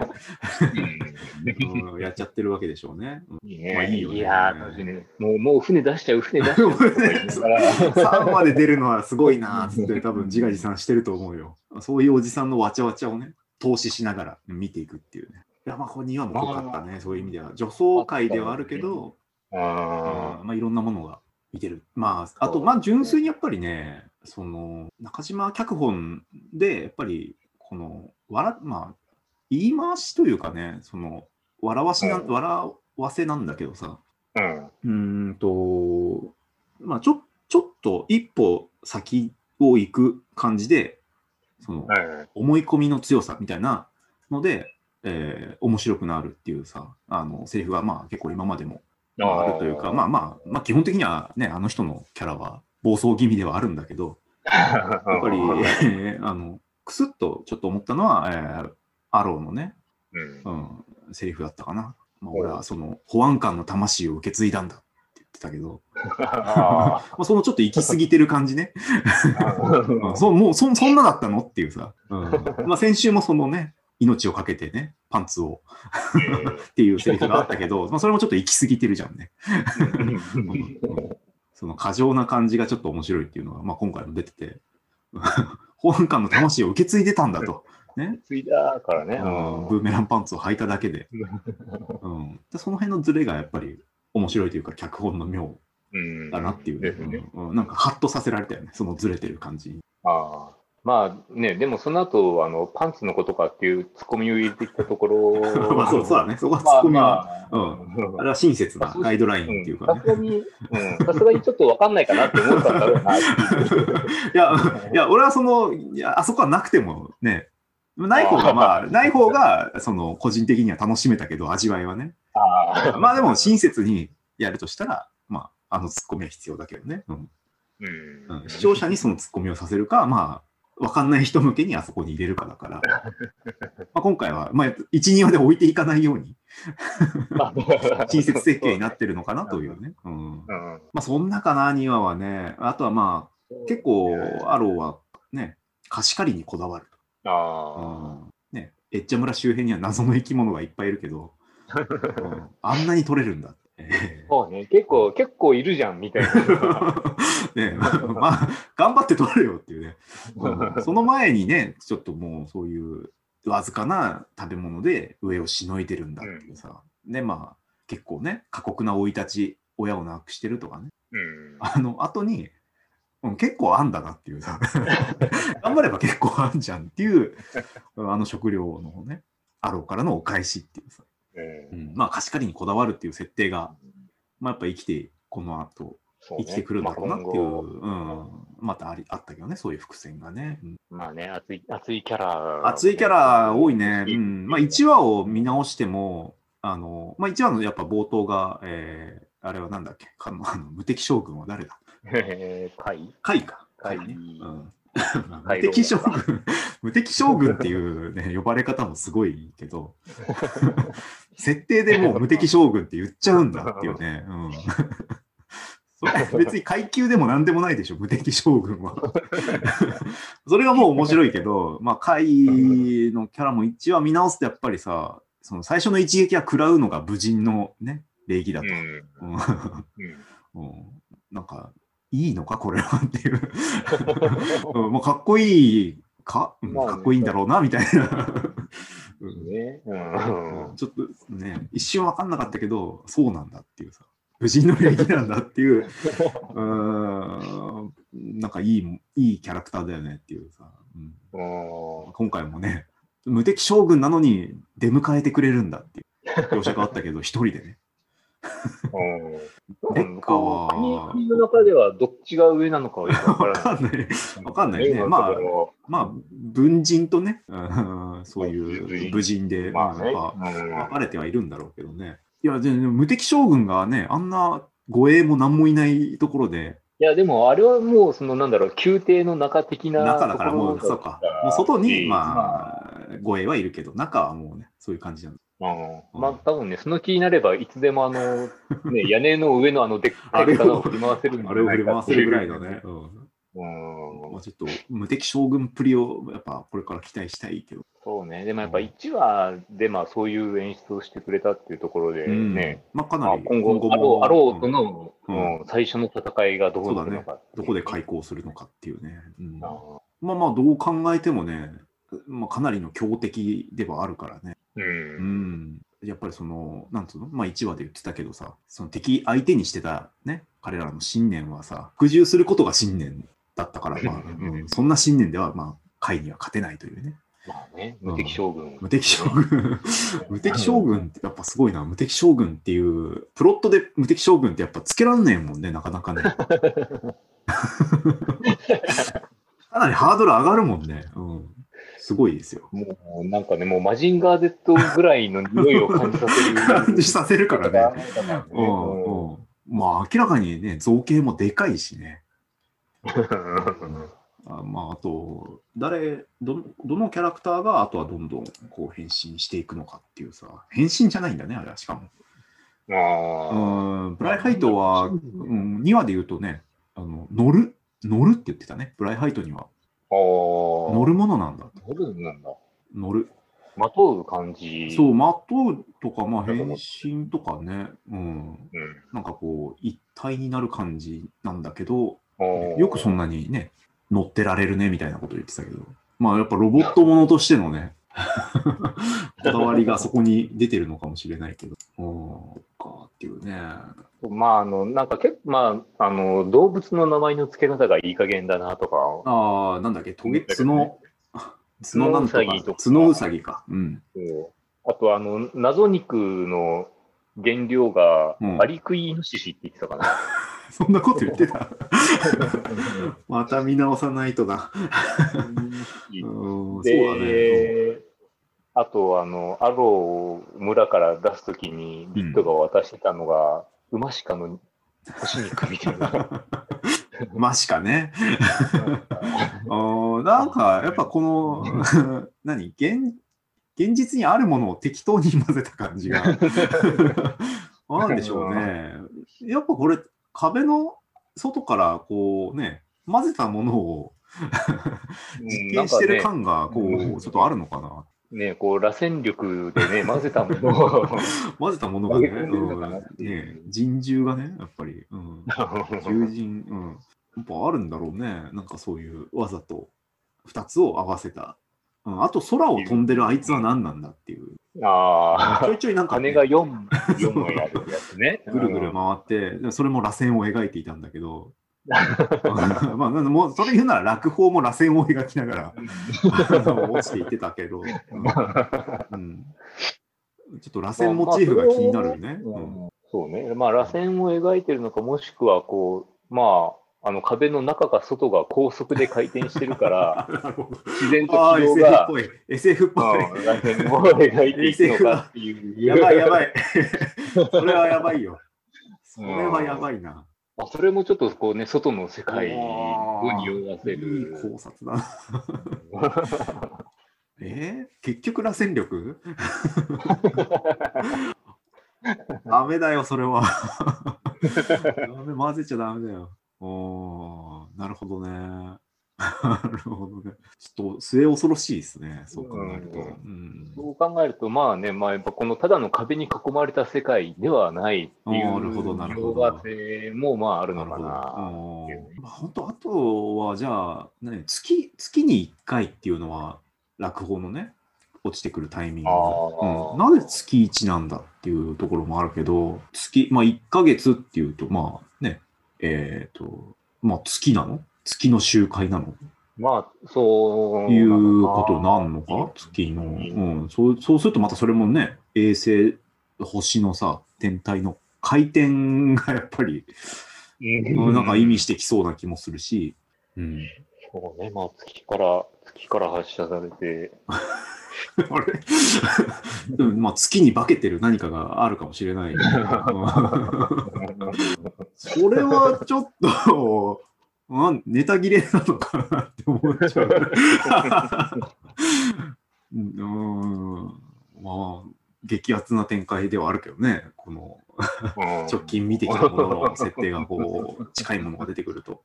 うん、やっちゃってるわけでしょうね。いいねまあ、いいよね。いやね、もうもう船出しちゃう、船出しちゃう。3まで出るのはすごいなって、多分自画自賛してると思うよ。そういうおじさんのわちゃわちゃをね、投資しながら見ていくっていうね。いや、まあ、ここ2話も濃かったね、そういう意味では。女装界ではあるけど、あまあ、いろんなものが見てる。まあ、あと、まあ、純粋にやっぱりね、その、中島脚本で、やっぱり、この、笑、まあ、言い回しというかね、その、笑わしな、うん、笑わせなんだけどさ、うん、んと、まあ、ちょ、ちょっと一歩先を行く感じで、その、思い込みの強さみたいなので、えー、面白くなるっていうさ、あの、セリフがまあ結構今までもあるというか、まあまあ、まあ基本的にはね、あの人のキャラは暴走気味ではあるんだけど、やっぱり、えー、あの、くすっとちょっと思ったのは、えー、アローのね、うん、うん、セリフだったかな。まあ、俺はその保安官の魂を受け継いだんだって言ってたけど、まあそのちょっと行き過ぎてる感じね。うん、そもうそそんなだったのっていうさ、うん。まあ、先週もそのね、命をかけてね、パンツをっていうセリフがあったけど、まあ、それもちょっと行き過ぎてるじゃんね。その過剰な感じがちょっと面白いっていうのが、まあ、今回も出てて、保安官の魂を受け継いでたんだと。ね。継いだからね、うん。ブーメランパンツを履いただけで。うん、でその辺のズレがやっぱり面白いというか、脚本の妙だなっていう、ねうん、なんかハッとさせられたよね、そのずれてる感じに。ああ。まあね、でもその後、あの、パンツのことかっていうツッコミを入れてきたところ。まあそうそうだね。そこはツッコミは、まあまあ、うん。あれは親切なガイドラインっていうかね。さすがに、さすがにちょっとわかんないかなって思ったんだろうな。いや、いや、俺はその、いや、あそこはなくてもね、ない方がまあ、ない方が、その、個人的には楽しめたけど、味わいはね。あまあでも、親切にやるとしたら、まあ、あのツッコミは必要だけどね。うん。うん、視聴者にそのツッコミをさせるか、まあ、分かんない人向けにあそこに入れるかだから、まあ今回は、まあ、1、2話で置いていかないように。親切設計になってるのかなというね。うん、まあそんなかな、2話はね。あとはまあ、結構、アローはね、貸し借りにこだわる。あうん。ね、エッチャ村周辺には謎の生き物がいっぱいいるけど、うん、あんなに取れるんだそうね、結構、結構いるじゃん、みたいな。ねまあ、まあ、頑張って取れよっていうね。その前にね、ちょっともうそういうわずかな食べ物で上をしのいでるんだっていうさ。うん、で、まあ、結構ね、過酷な生い立ち、親を亡くしてるとかね。うん、あの後に、うん、結構あんだなっていうさ。頑張れば結構あんじゃんっていう、あの食料のね、アローからのお返しっていうさ。うん、まあ貸し借りにこだわるっていう設定が、まあ、やっぱ生きてこの後生きてくるんだろうなっていう、まあ、うん、またありあったけどね、そういう伏線がね。うん、まあね、熱い熱いキャラ、熱いキャラ多いね。うん、まあ1話を見直しても、あの、まあ1話のやっぱ冒頭が、えー、あれはなんだっけ、あの無敵将軍は誰だ？えー、海海か。海、ね、うん無敵将軍、無敵将軍っていうね、呼ばれ方もすごいけど、設定でもう無敵将軍って言っちゃうんだっていうね。うん、別に階級でも何でもないでしょ、無敵将軍は。それがもう面白いけど、まあ、怪のキャラも一話見直すとやっぱりさ、その最初の一撃は食らうのが武人のね、礼儀だと。うん、なんか、いいのか、これはっていう。もうかっこいいか、かっこいいんだろうな、みたいな。ね。うん、ちょっとね、一瞬分かんなかったけど、そうなんだっていうさ。無人の礼儀なんだっていう、うん、なんかいい、いいキャラクターだよねっていうさ、うん、今回もね、無敵将軍なのに出迎えてくれるんだっていう。描写があったけど、一人でね。デッカは。国の中ではどっちが上なのかはわから ない。わかんない。ね。まあ、まあ、文人とね、そういう武人で、まあ、分かれてはいるんだろうけどね。いや、全然無敵将軍がね、あんな護衛も何もいないところで。いや、でもあれはもう、そのなんだろう、宮廷の中的な中だからもう、そうか。もう外に、まあ、護衛はいるけど、中はもうね、そういう感じなんうん、まあ多分ね、その気になればいつでもあの、ね、屋根の上のあのでっかい刀を振り回せるんじゃないかあれを振り回せるぐらいのね。うん。うん。まあ、ちょっと無敵将軍っぷりをやっぱこれから期待したいけど。そうね、でもやっぱ1話でまあそういう演出をしてくれたっていうところでね、うん、まあ、かなり今後今後あろうとの、うん。最初の戦いがどうなるのか、ね、どこで開校するのかっていうね。うん、あまあまあどう考えてもね、まあ、かなりの強敵ではあるからね。うん、うんやっぱりその、なんつうの？まあ1話で言ってたけどさ、その敵相手にしてたね、彼らの信念はさ、服従することが信念だったから、まあ、うん、そんな信念では、まあ、会には勝てないというね。まあね、無敵将軍。うん、無敵将軍。無敵将軍ってやっぱすごいな。無敵将軍っていう、プロットで無敵将軍ってやっぱつけらんねえもんね、なかなかね。かなりハードル上がるもんね。うん。すごいですよ。もうなんかね、もうマジンガー Z ぐらいの匂いを感じさせる。感じさせるからね。うん、うん。まあ明らかにね、造形もでかいしね。あまあ、あと、誰ど、どのキャラクターがあとはどんどんこう変身していくのかっていうさ、変身じゃないんだね、あれはしかも。あうんブライハイトは、うん、2話で言うとね、あの乗る、乗るって言ってたね、ブライハイトには。乗るものなんだ。乗るなんだ。乗る。まとう感じ。そう、まとうとか、まあ、変身とかね、うん、うん。なんかこう、一体になる感じなんだけど、よくそんなにね、乗ってられるねみたいなこと言ってたけど、まあやっぱロボットものとしてのね、こだわりがそこに出てるのかもしれないけど、おかっていうね。まあ、あの、なんか結構、まあ、あの、動物の名前の付け方がいい加減だなとか。ああ、なんだっけ、トゲ、角、角？なんとか、角うさぎか。うん。あと、あの、謎肉の原料が、アリクイノシシって言ってたかな。そんなこと言ってた？また見直さないとな。そうだね。あと、あの、アローを村から出すときに、リットが渡してたのが、うん、馬鹿の干し肉みたいな。馬鹿ね。なんか、やっぱこの、何？現、現実にあるものを適当に混ぜた感じが。なんでしょうね。やっぱこれ、壁の外からこうね、混ぜたものを実験してる感がこう、ちょっとあるのかな。ね、こう、螺旋力でね、混ぜたもの を。混ぜたものがね、うん、ね人獣がね、やっぱり、うん、獣人、うん、やっぱあるんだろうね。なんかそういうわざと2つを合わせた。うん、あと空を飛んでるあいつは何なんだっていう。ああ。ちょいちょいなんか、ね、羽が 4, 4枚あるやつね。ぐるぐる回って、それも螺旋を描いていたんだけど、まあ、もうそれ言うなら落砲も螺旋を描きながら 落ちていってたけど、うん、ちょっと螺旋モチーフが気になるね。そうね。まあ、螺旋を描いてるのか、もしくは、こう、まあ、あの壁の中か外が高速で回転してるから、自然と軌道が、SF っぽい。SF っぽい。描いていくのかっていう。やばいやばい。それはやばいよ。それはやばいな。あそれもちょっとこうね、外の世界を匂わせる。いい考察だな。えー、結局螺旋力？ダメだよ、それは。ダメ、混ぜちゃダメだよ。おなるほどね。なるほどね。ちょっと末恐ろしいですね、そう考えると。うん、そう考えると、まあね、まあ、やっぱこのただの壁に囲まれた世界ではないっていうなるほど、なるほど。もまああるのかな。まあ、本当、あとはじゃあ、ね、月月に1回っていうのは、落語のね、落ちてくるタイミング、うん、なぜ月1なんだっていうところもあるけど、月、まあ1ヶ月っていうと、まあね、えっ、ー、と、まあ月なの？月の集会なの？まあ、そういうことなんのか？月の、うん、そう。そうするとまたそれもね、衛星、星のさ、天体の回転がやっぱり、うん、なんか意味してきそうな気もするし。うん、そうね、まあ月から、月から発射されて。あれ？まあ月に化けてる何かがあるかもしれない。それはちょっと、あネタ切れなのかなって思っちゃう。うん、まあ、激アツな展開ではあるけどね、この直近見てきたものの設定がこう近いものが出てくると。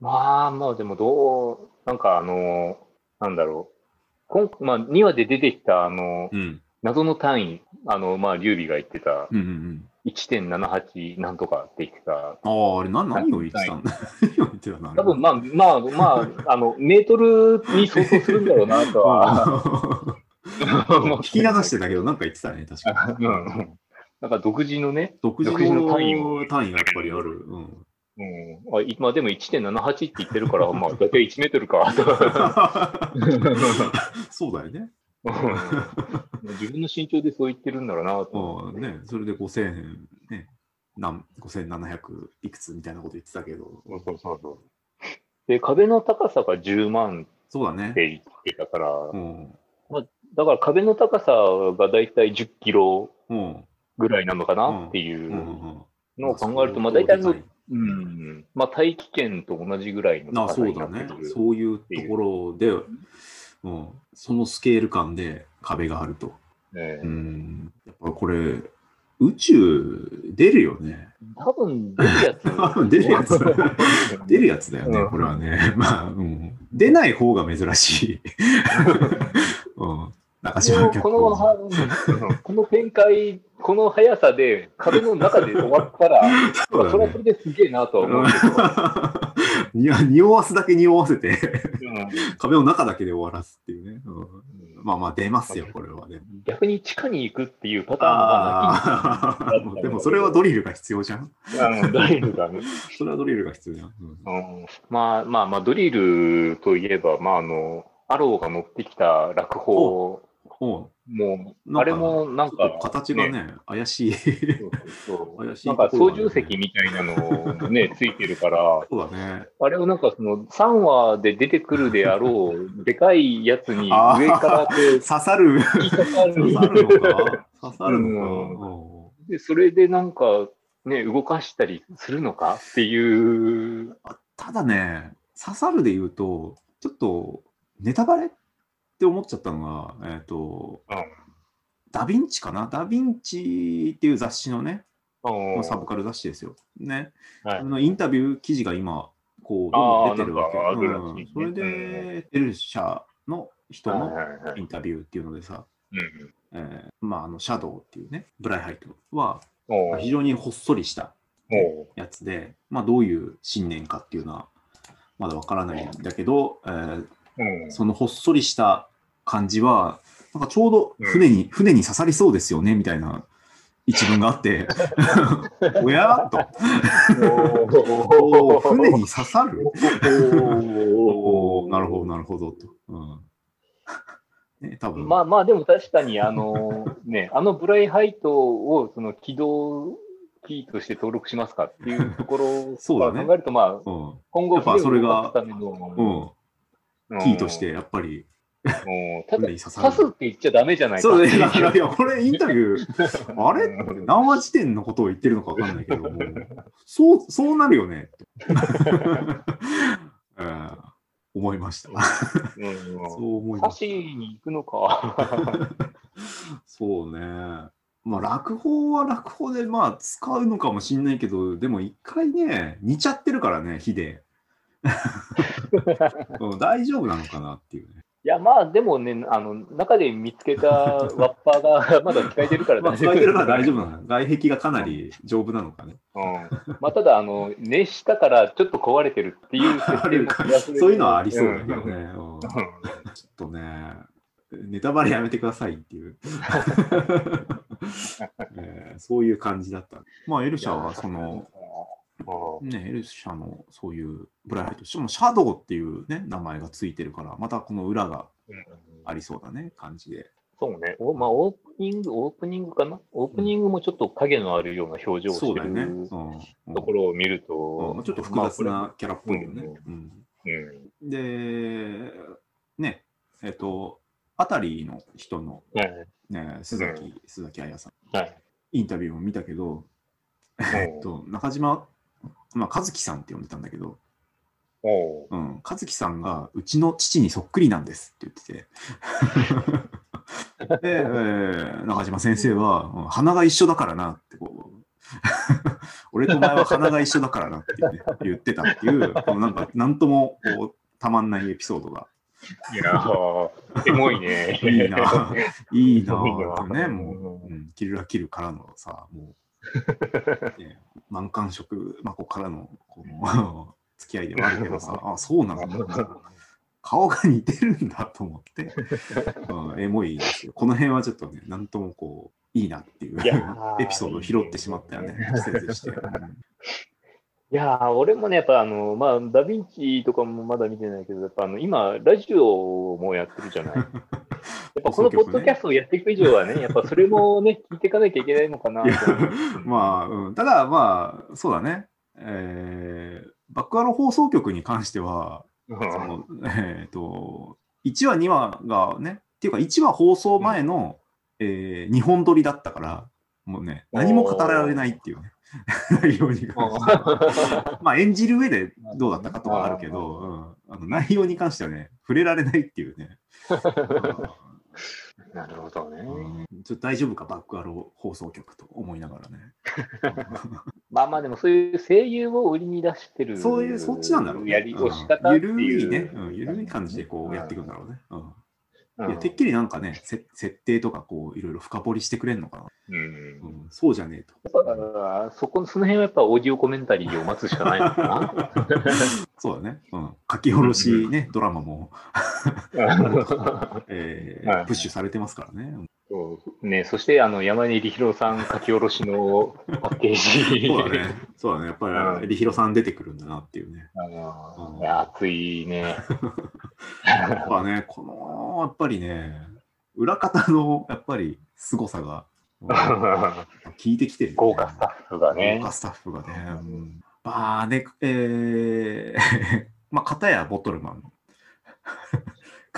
まあまあ、でもどう、なんかあの、なんだろう、今まあ、2話で出てきたあの、うん、謎の単位、あの、まあ、劉備が言ってた、うんうんうん1.78なんとかって言ってた。ああ、あれ何何を言ってたんだ？何を言ってた多分まあ、まあ、まあ、あの、メートルに相当するんだろうなとは。聞き流してたけど、なんか言ってたね、確かに。うん、なんか独自のね、独自の単位単位がやっぱりある。うん。うん、あまあでも1.78って言ってるから、まあ大体1メートルか。そうだよね。自分の身長でそう言ってるんだろうなと、ね。それで5000、ね、何5700いくつみたいなこと言ってたけど。そうそうそうで、壁の高さが10万そうだね。って言ってたから、うんまあ、だから壁の高さがだいたい10キロぐらいなのかなっていうのを考えると、まあ大体の、うん、まあ大気圏と同じぐらいの高さになってくる。そうだね。そういうところで、うん、そのスケール感で壁があると。えー、うん、やっぱこれ、宇宙出るよね。多分出るやつ。出るやつ。出るやつだよね、これはね。まあ、うん、出ない方が珍しい。うん、中島このこの展開、この速さで壁の中で終わったら、そ,、ね、それはそれですげえなとは思うけど。に匂わすだけ匂わせて壁の中だけで終わらすっていうね。うん、まあまあ出ますよ、これはね。逆に地下に行くっていうパターンもでもそれはドリルが必要じゃん。ドリルがね。それはドリルが必要じゃん。うん、まあまあまあ、ドリルといえば、まああの、アローが乗ってきた落砲もう、あれもなんか、形がね、怪しい。怪しい。なんか操縦席みたいなのもね、ついてるから、そうだね。あれをなんかその3話で出てくるであろう、でかいやつに上から 刺さる。刺さるのか刺さるのか、で、それでなんか、ね、動かしたりするのか？っていう。ただね、刺さるで言うと、ちょっと、ネタバレって思っちゃったのが、えっ、ー、と、うん、ダヴィンチかな？ダヴィンチっていう雑誌のね、サブカル雑誌ですよ。ね。はい、のインタビュー記事が今、こう、どんどん出てるわけ。うん、それで、エルシャの人のインタビューっていうのでさ、えまあ、あの、シャドウっていうね、ブライハイトは、非常にほっそりしたやつで、まあ、どういう信念かっていうのは、まだわからないんだけど、えー、そのほっそりした感じは、なんかちょうど船に、うん、船に刺さりそうですよね、みたいな一文があって、おや？と。船に刺さる？おなるほど、なるほどと。うん。ね、多分。まあまあ、でも確かに、あの、ね、あのブライハイトをその起動キーとして登録しますかっていうところを考えると、まあ、うん、今後、それが、うん、キーとしてやっぱりもう、ただ、刺すって言っちゃダメじゃないかそうね。いや、いや、これインタビュー、あれ？何話時点のことを言ってるのかわかんないけども、そう、そうなるよね。う ん、思いました。うん、そう思いました。に行くのか。そうね。まあ、落語は落語で、まあ、使うのかもしんないけど、でも一回ね、似ちゃってるからね、火で。大丈夫なのかなっていうね。いや、まあ、でもね、あの、中で見つけた ワッパーがまだ使えてるから大丈夫。使えてるから大丈夫なの。外壁がかなり丈夫なのかね。うん。まあ、ただ、あの、熱したからちょっと壊れてるっていう設定 そういうのはありそうだけどね。うん、ちょっとね、ネタバレやめてくださいっていう、えー、そういう感じだった。まあ、エルシャはその、ね、エルシャのそういうブライト、しかもシャドウっていうね、名前がついてるから、またこの裏がありそうだね、感じで。そうね。おまあ、オープニング、オープニングかな？オープニングもちょっと影のあるような表情をしてる、ね。うん、ところを見ると、うん、ちょっと複雑なキャラっぽいよね。で、ね、えっ、と、あたりの人の、ね、鈴木、鈴木彩さん、はい、インタビューも見たけど、えっと、中島、まあ、和樹さんって呼んでたんだけど、う。ん、和樹さんがうちの父にそっくりなんですって言ってて。で、えー、中島先生は、うん、鼻が一緒だからなってこう。俺とお前は鼻が一緒だからなって言ってたっていう、このなんか、なんともこうたまんないエピソードが。いやー、エモいね。いいな、いいな、ね、もう、うん、キルラキルからのさ、もう、ね、満感触、まこからの、この、付き合いではあるけどさ、あ、そうなの？顔が似てるんだと思って、うん、エモいですよ。この辺はちょっとね、なんともこう、いいなっていう エピソードを拾ってしまったよね、季節して。いやー、俺もね、やっぱあの、まあ、ダヴィンチとかもまだ見てないけど、やっぱあの、今、ラジオもやってるじゃない。やっぱこのポッドキャストをやっていく以上はね、やっぱそれもね、聞いていかなきゃいけないのかなまあ、うん、ただまあ、そうだね。えー、バックアロ放送局に関しては、そのえっ、ー、と、1話、2話がね、っていうか1話放送前の、うん、えー、2本撮りだったから、もうね、何も語られないっていうね。内容に関しては。まあ演じる上でどうだったかとかあるけど、うん、あの内容に関してはね、触れられないっていうね。なるほどね、うん。ちょっと大丈夫か、バックアロー放送局と思いながらね。まあまあでもそういう声優を売りに出してる。そういう、そっちなんだろうね。やりをし方っていう。ゆるいね、うん、ゆるい感じでこうやっていくんだろうね。うんいやてっきりなんかね、設定とかこういろいろ深掘りしてくれんのかな。うん、うん、そうじゃねえと。そこその辺はやっぱオーディオコメンタリーを待つしかないのかな。そうだね。うん、書き下ろしね、ドラマも えー、プッシュされてますからね。そうね、そしてあの山根理弘さん書き下ろしのパッケージ。そうだね。そうだね。やっぱり理弘さん出てくるんだなっていうね。うん、いや、熱いね。やっぱね、この、やっぱりね、裏方のやっぱり凄さが、聞いてきてる、ね、豪華スタッフがね。豪華スタッフがね。うん、まあね、えー、まあ、片やボトルマン。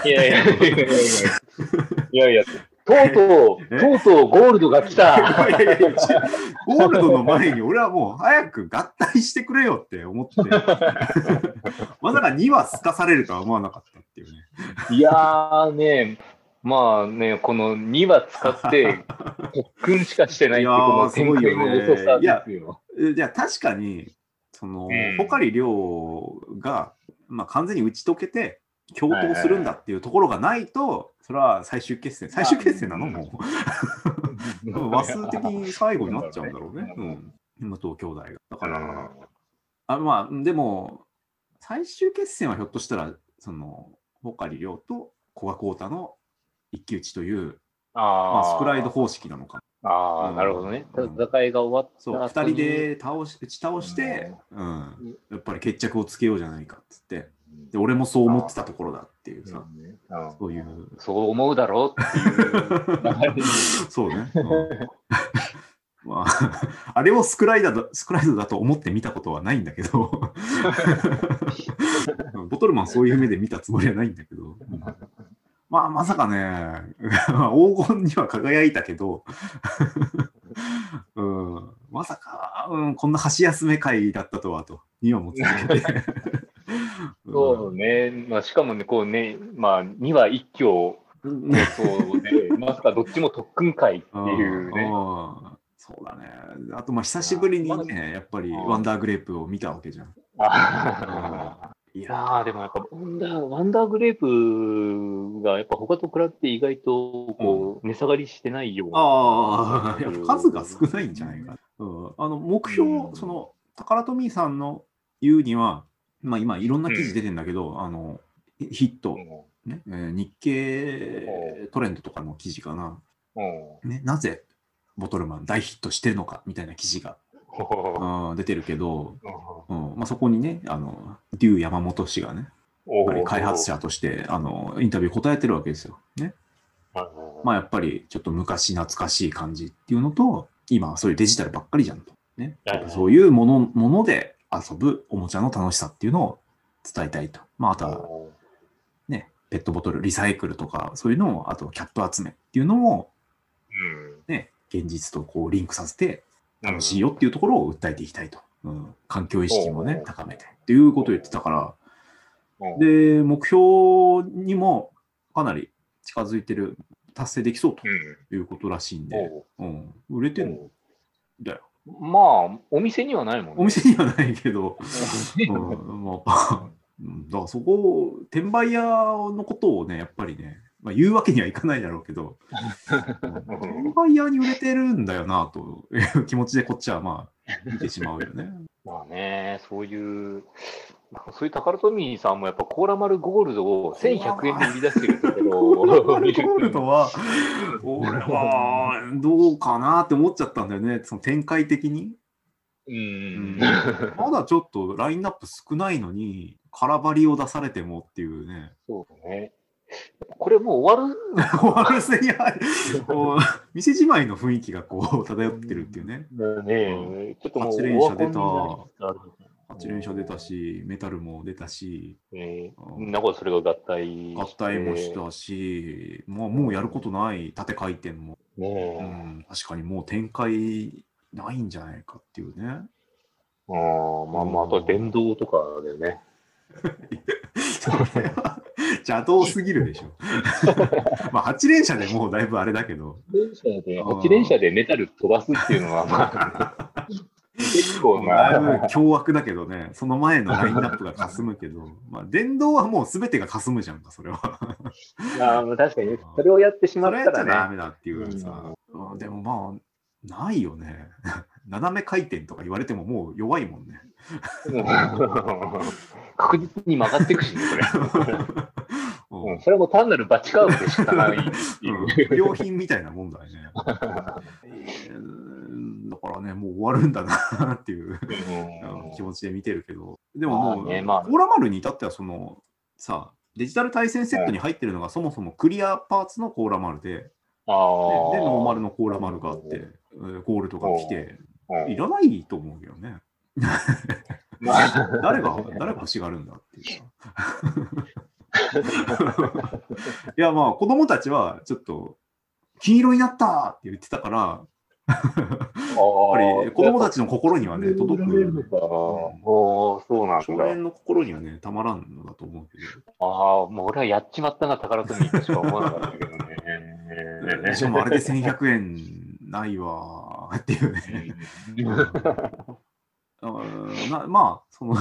いやいやいやいやいや いや、とうとう、とうとうゴールドが来た。いやいやいやゴールドの前に俺はもう早く合体してくれよって思って、まさか2はすかされるとは思わなかったっていうね。いやーね、まあね、この2話使って、特訓しかしてないっていうこの展開の遅さですよ。いや、確かに、その、ポカリ亮が、まあ、完全に打ち解けて、共闘するんだっていうところがないと、それは最終決戦、最終決戦なの？もう。和数的に最後になっちゃうんだろうね。うん。武藤兄弟が。だから、あまあ、でも、最終決戦はひょっとしたら、その、ボカリ亮と古賀幸太の一騎打ちという、あまあ、スプライド方式なのかああ、なるほどね。戦いが終わったそう、二人で倒し打ち倒して、うん、やっぱり決着をつけようじゃないかっつって、で俺もそう思ってたところだっていうさ、そういう。そう思うだろうっていう。そうね。まあ、あれをスクライダースクライドだと思って見たことはないんだけど、ボトルマンそういう目で見たつもりはないんだけど、まあまさかね、黄金には輝いたけど、うん、まさか、うん、こんな箸休め会だったとはと、にはも続けて。そうね、まあ、しかもね、こうね、まあ、2話一挙。ね、そうね、まさかどっちも特訓会っていうね。そうだね。あと、まあ、久しぶりにね、やっぱりワンダーグレープを見たわけじゃん。いやー、でもやっぱワンダー、ワンダーグレープがやっぱ他と比べて意外とこう、値下がりしてないような。ああ、数が少ないんじゃないか。うん、あの目標、うん、その、タカラトミーさんの言うには、まあ今いろんな記事出てるんだけど、うん、あの、ヒット、ねえー、日経トレンドとかの記事かな。ね、なぜボトルマン大ヒットしてるのかみたいな記事がうん、出てるけど、うん。まあ、そこにね、あの、デュー山本氏がね、開発者としてあのインタビュー答えてるわけですよ。ね。まあやっぱりちょっと昔懐かしい感じっていうのと、今はそういうデジタルばっかりじゃんと。ね。そういうものもので遊ぶおもちゃの楽しさっていうのを伝えたいと。まああとは、ね、ペットボトルリサイクルとか、そういうのを、あとキャップ集めっていうのを、ね、現実とこうリンクさせて、楽しいよっていうところを訴えていきたいと。うん、環境意識もね、高めて。っていうことを言ってたから、で、目標にもかなり近づいてる、達成できそうということらしいんで、うん、売れてんのだよ。まあ、お店にはないもんね。お店にはないけど、うん、まあ、だからそこ、転売屋のことをね、やっぱりね、まあ、言うわけにはいかないだろうけど、転売屋に売れてるんだよなという気持ちでこっちはまあ見てしまうよね。まあね、そういう、そういうタカラトミーさんもやっぱコーラ丸ゴールドを1100円で売り出してるんだけど、コーラ丸ゴールドは、俺はどうかなって思っちゃったんだよね、その展開的に。うん、まだちょっとラインナップ少ないのに、空張りを出されてもっていうね。そうね。これもう終わる 終わるせに店じまいの雰囲気がこう漂ってるっていうね。ねちょっともう8連射出た。8連射出たし、メタルも出たし、えー、なんかそれが合体合体もしたし、もうもうやることない、縦回転も、ねうん。確かにもう展開ないんじゃないかっていうね。あまあまあ、あとは電動とかだよね。それは邪道すぎるでしょ。まあ8連射でもうだいぶあれだけど。連射で8連射でメタル飛ばすっていうのは、まあ、結構な。凶悪だけどね、その前の ラインナップが霞むけど、まあ、電動はもう全てが霞むじゃんか、それは。あ確かに、それをやってしまったら、ね、ダメだっていうさ、うん、でもまあ、ないよね。斜め回転とか言われてももう弱いもんね。確実に曲がっていくしね、それ。うん、それも単なるバチカーブでしかないっていう。良品みたいなもんだよね。だからね、もう終わるんだなっていう気持ちで見てるけど、でももう、ねまあ、コーラ丸に至ってはその、さ、デジタル対戦セットに入ってるのがそもそもクリアパーツのコーラ丸で、で、でノーマルのコーラ丸があって、ゴールドが来て、いらないと思うけどね。誰が、誰が欲しがるんだっていう いや、まあ、子供たちはちょっと、黄色になったって言ってたから、やっぱり子供たちの心にはね、届く、ね。ああ、そうなんだ。少年の心にはね、たまらんのだと思うけど。ああ、もう俺はやっちまったな、宝富としか思わなかったけどね。しかもあれで1100円ないわっていうね。なまあ、その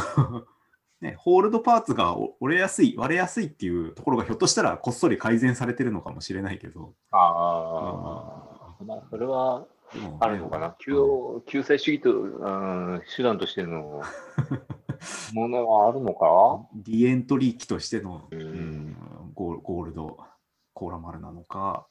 ね、ホールドパーツが折れやすい、割れやすいっていうところがひょっとしたらこっそり改善されてるのかもしれないけど。ああ、まあ、それはあるのかな。救救済主義と、うん、手段としての ものはあるのか？リエントリー機としての、うん、ゴールド。コーラ丸なのか。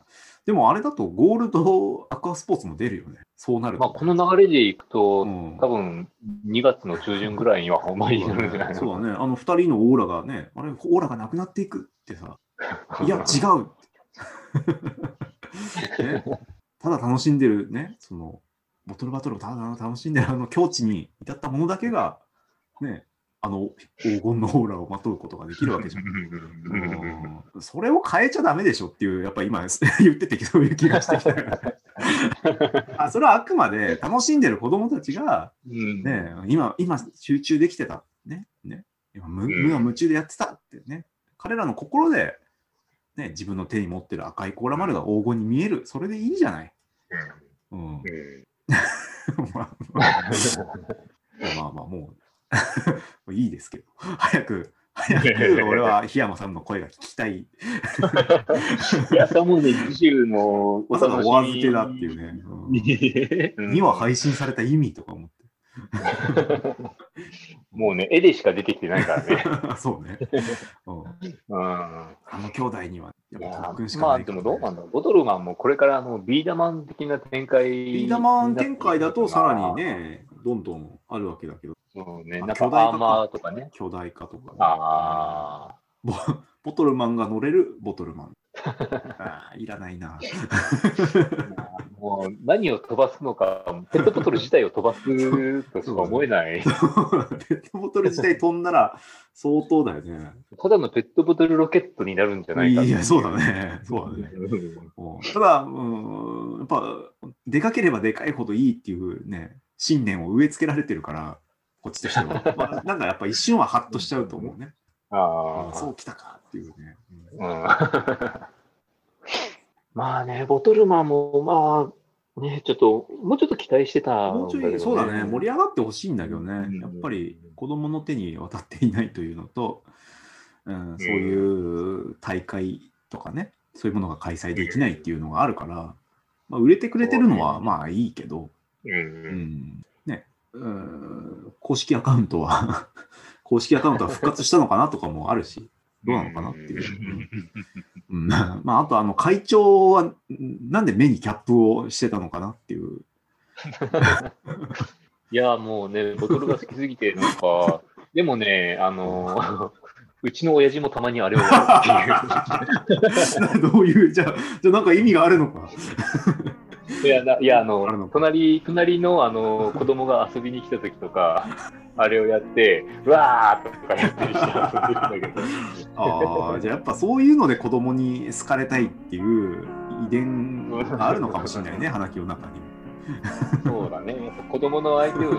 でもあれだとゴールドアクアスポーツも出るよね。そうなると。まあ、この流れでいくと、うん、多分2月の中旬ぐらいには本番になるんじゃないそうだね。あの2人のオーラがね、あれ、オーラがなくなっていくってさ、いや、違う ね、ただ楽しんでるね、その、ボトルバトルをただ楽しんでるあの境地に至ったものだけが、ね、あの黄金のオーラをまとうことができるわけじゃん。うん、それを変えちゃダメでしょっていう、やっぱ今 言っててそういう気がしてきた あそれはあくまで楽しんでる子供たちが、ね、今、今集中できてた。ね。ね今無無我夢中でやってたってね。彼らの心でね、自分の手に持ってる赤いコーラ丸が黄金に見える。それでいいじゃない。うん。うん、まあまあまあ、もういいですけど、早く早く俺は檜山さんの声が聞きたい。いや、さもね、次週のまさかお預けだっていうね。うん、には配信された意味とか思って。もうね、絵でしか出てきてないからね。そうね。うん、あの兄弟には、やっぱ特訓しかない、ね、まあ、でもどうなんだボトルマンもこれからあのビーダマン的な展開。ビーダマン展開だとさらにね、どんどんあるわけだけど。そうね、なんかアーマーとかね。巨大化とか、ね、ああ。ボ ボトルマンが乗れるボトルマン。あいらないな。もう何を飛ばすのか、ペットボトル自体を飛ばすとしか思えない。ペットボトル自体飛んだら相当だよね。ただのペットボトルロケットになるんじゃないかいや、そうだね。そうだね。ただ、うん、やっぱ、でかければでかいほどいいっていうね、信念を植え付けられてるから、こっちとしては。まあ、なんかやっぱ一瞬はハッとしちゃうと思うね。ああ。そうきたかっていうね。うん、まあね、ボトルマンも、まあ、ね、ちょっと、もうちょっと期待してた、ね、もうちょい、そうだね、盛り上がってほしいんだけどね、うん、やっぱり子供の手に渡っていないというのと、うん、そういう大会とかね、そういうものが開催できないっていうのがあるから、まあ、売れてくれてるのはまあいいけど、うん、うん、ね、うん、公式アカウントは 公式アカウントは復活したのかなとかもあるし、どうなのかなっていう。うん、まあ、あと、あの、会長は、なんで目にキャップをしてたのかなっていう。いや、もうね、ボトルが好きすぎて、なんか、でもね、あの、うちの親父もたまにあれをやるっていう。どういう、じゃあ、じゃあなんか意味があるのか。いや、いやあの隣隣のあの子供が遊びに来た時とか、あれをやって、うわーとかやってるんでるんだけど。ああ、じゃあやっぱそういうので子供に好かれたいっていう遺伝があるのかもしれないね、花木の中に。そうだね、子供の相手を。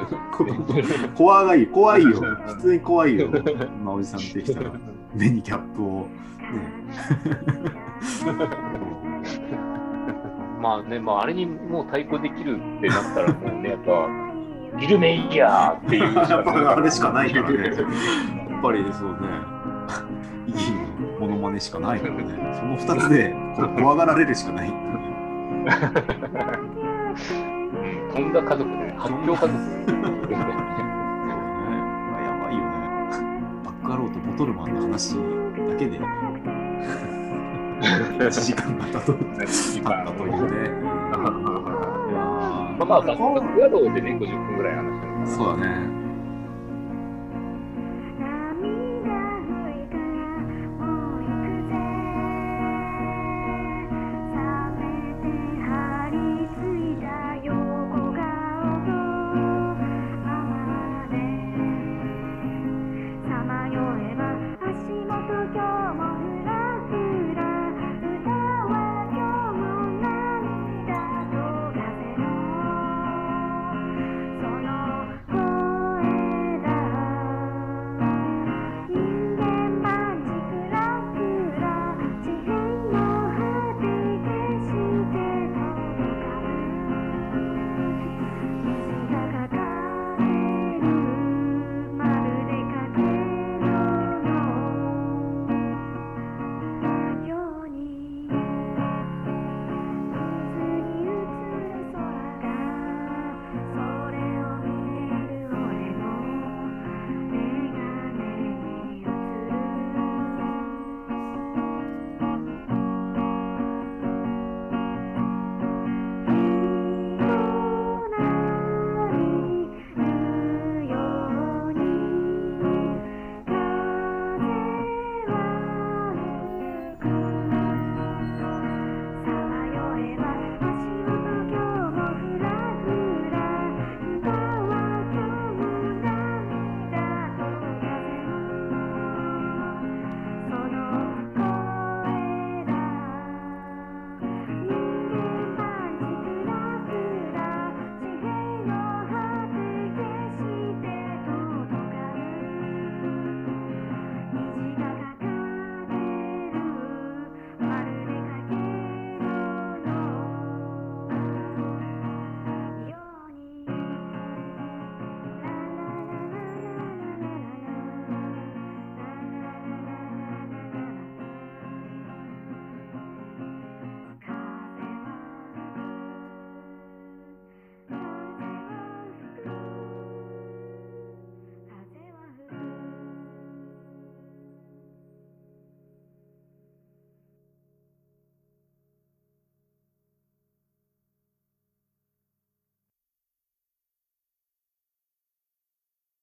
怖がいい、怖いよ。普通に怖いよ。まあ、おじさんってきたら、目にキャップを。ねまあね、まあ、あれにもう対抗できるってなったら、もうね、やっぱ、ギルメイヤーっていう。やっぱあれしかないからね。やっぱりそうね、いいものまねしかないからね。その2つで怖がられるしかないっていう。うん、だ家族ね、発狂家族。そ うね。やばいよね。バックアローとボトルマンの話だけで。1時間が経とったというね。まあまあ、学校宿でね、50分ぐらい話してるそうだね。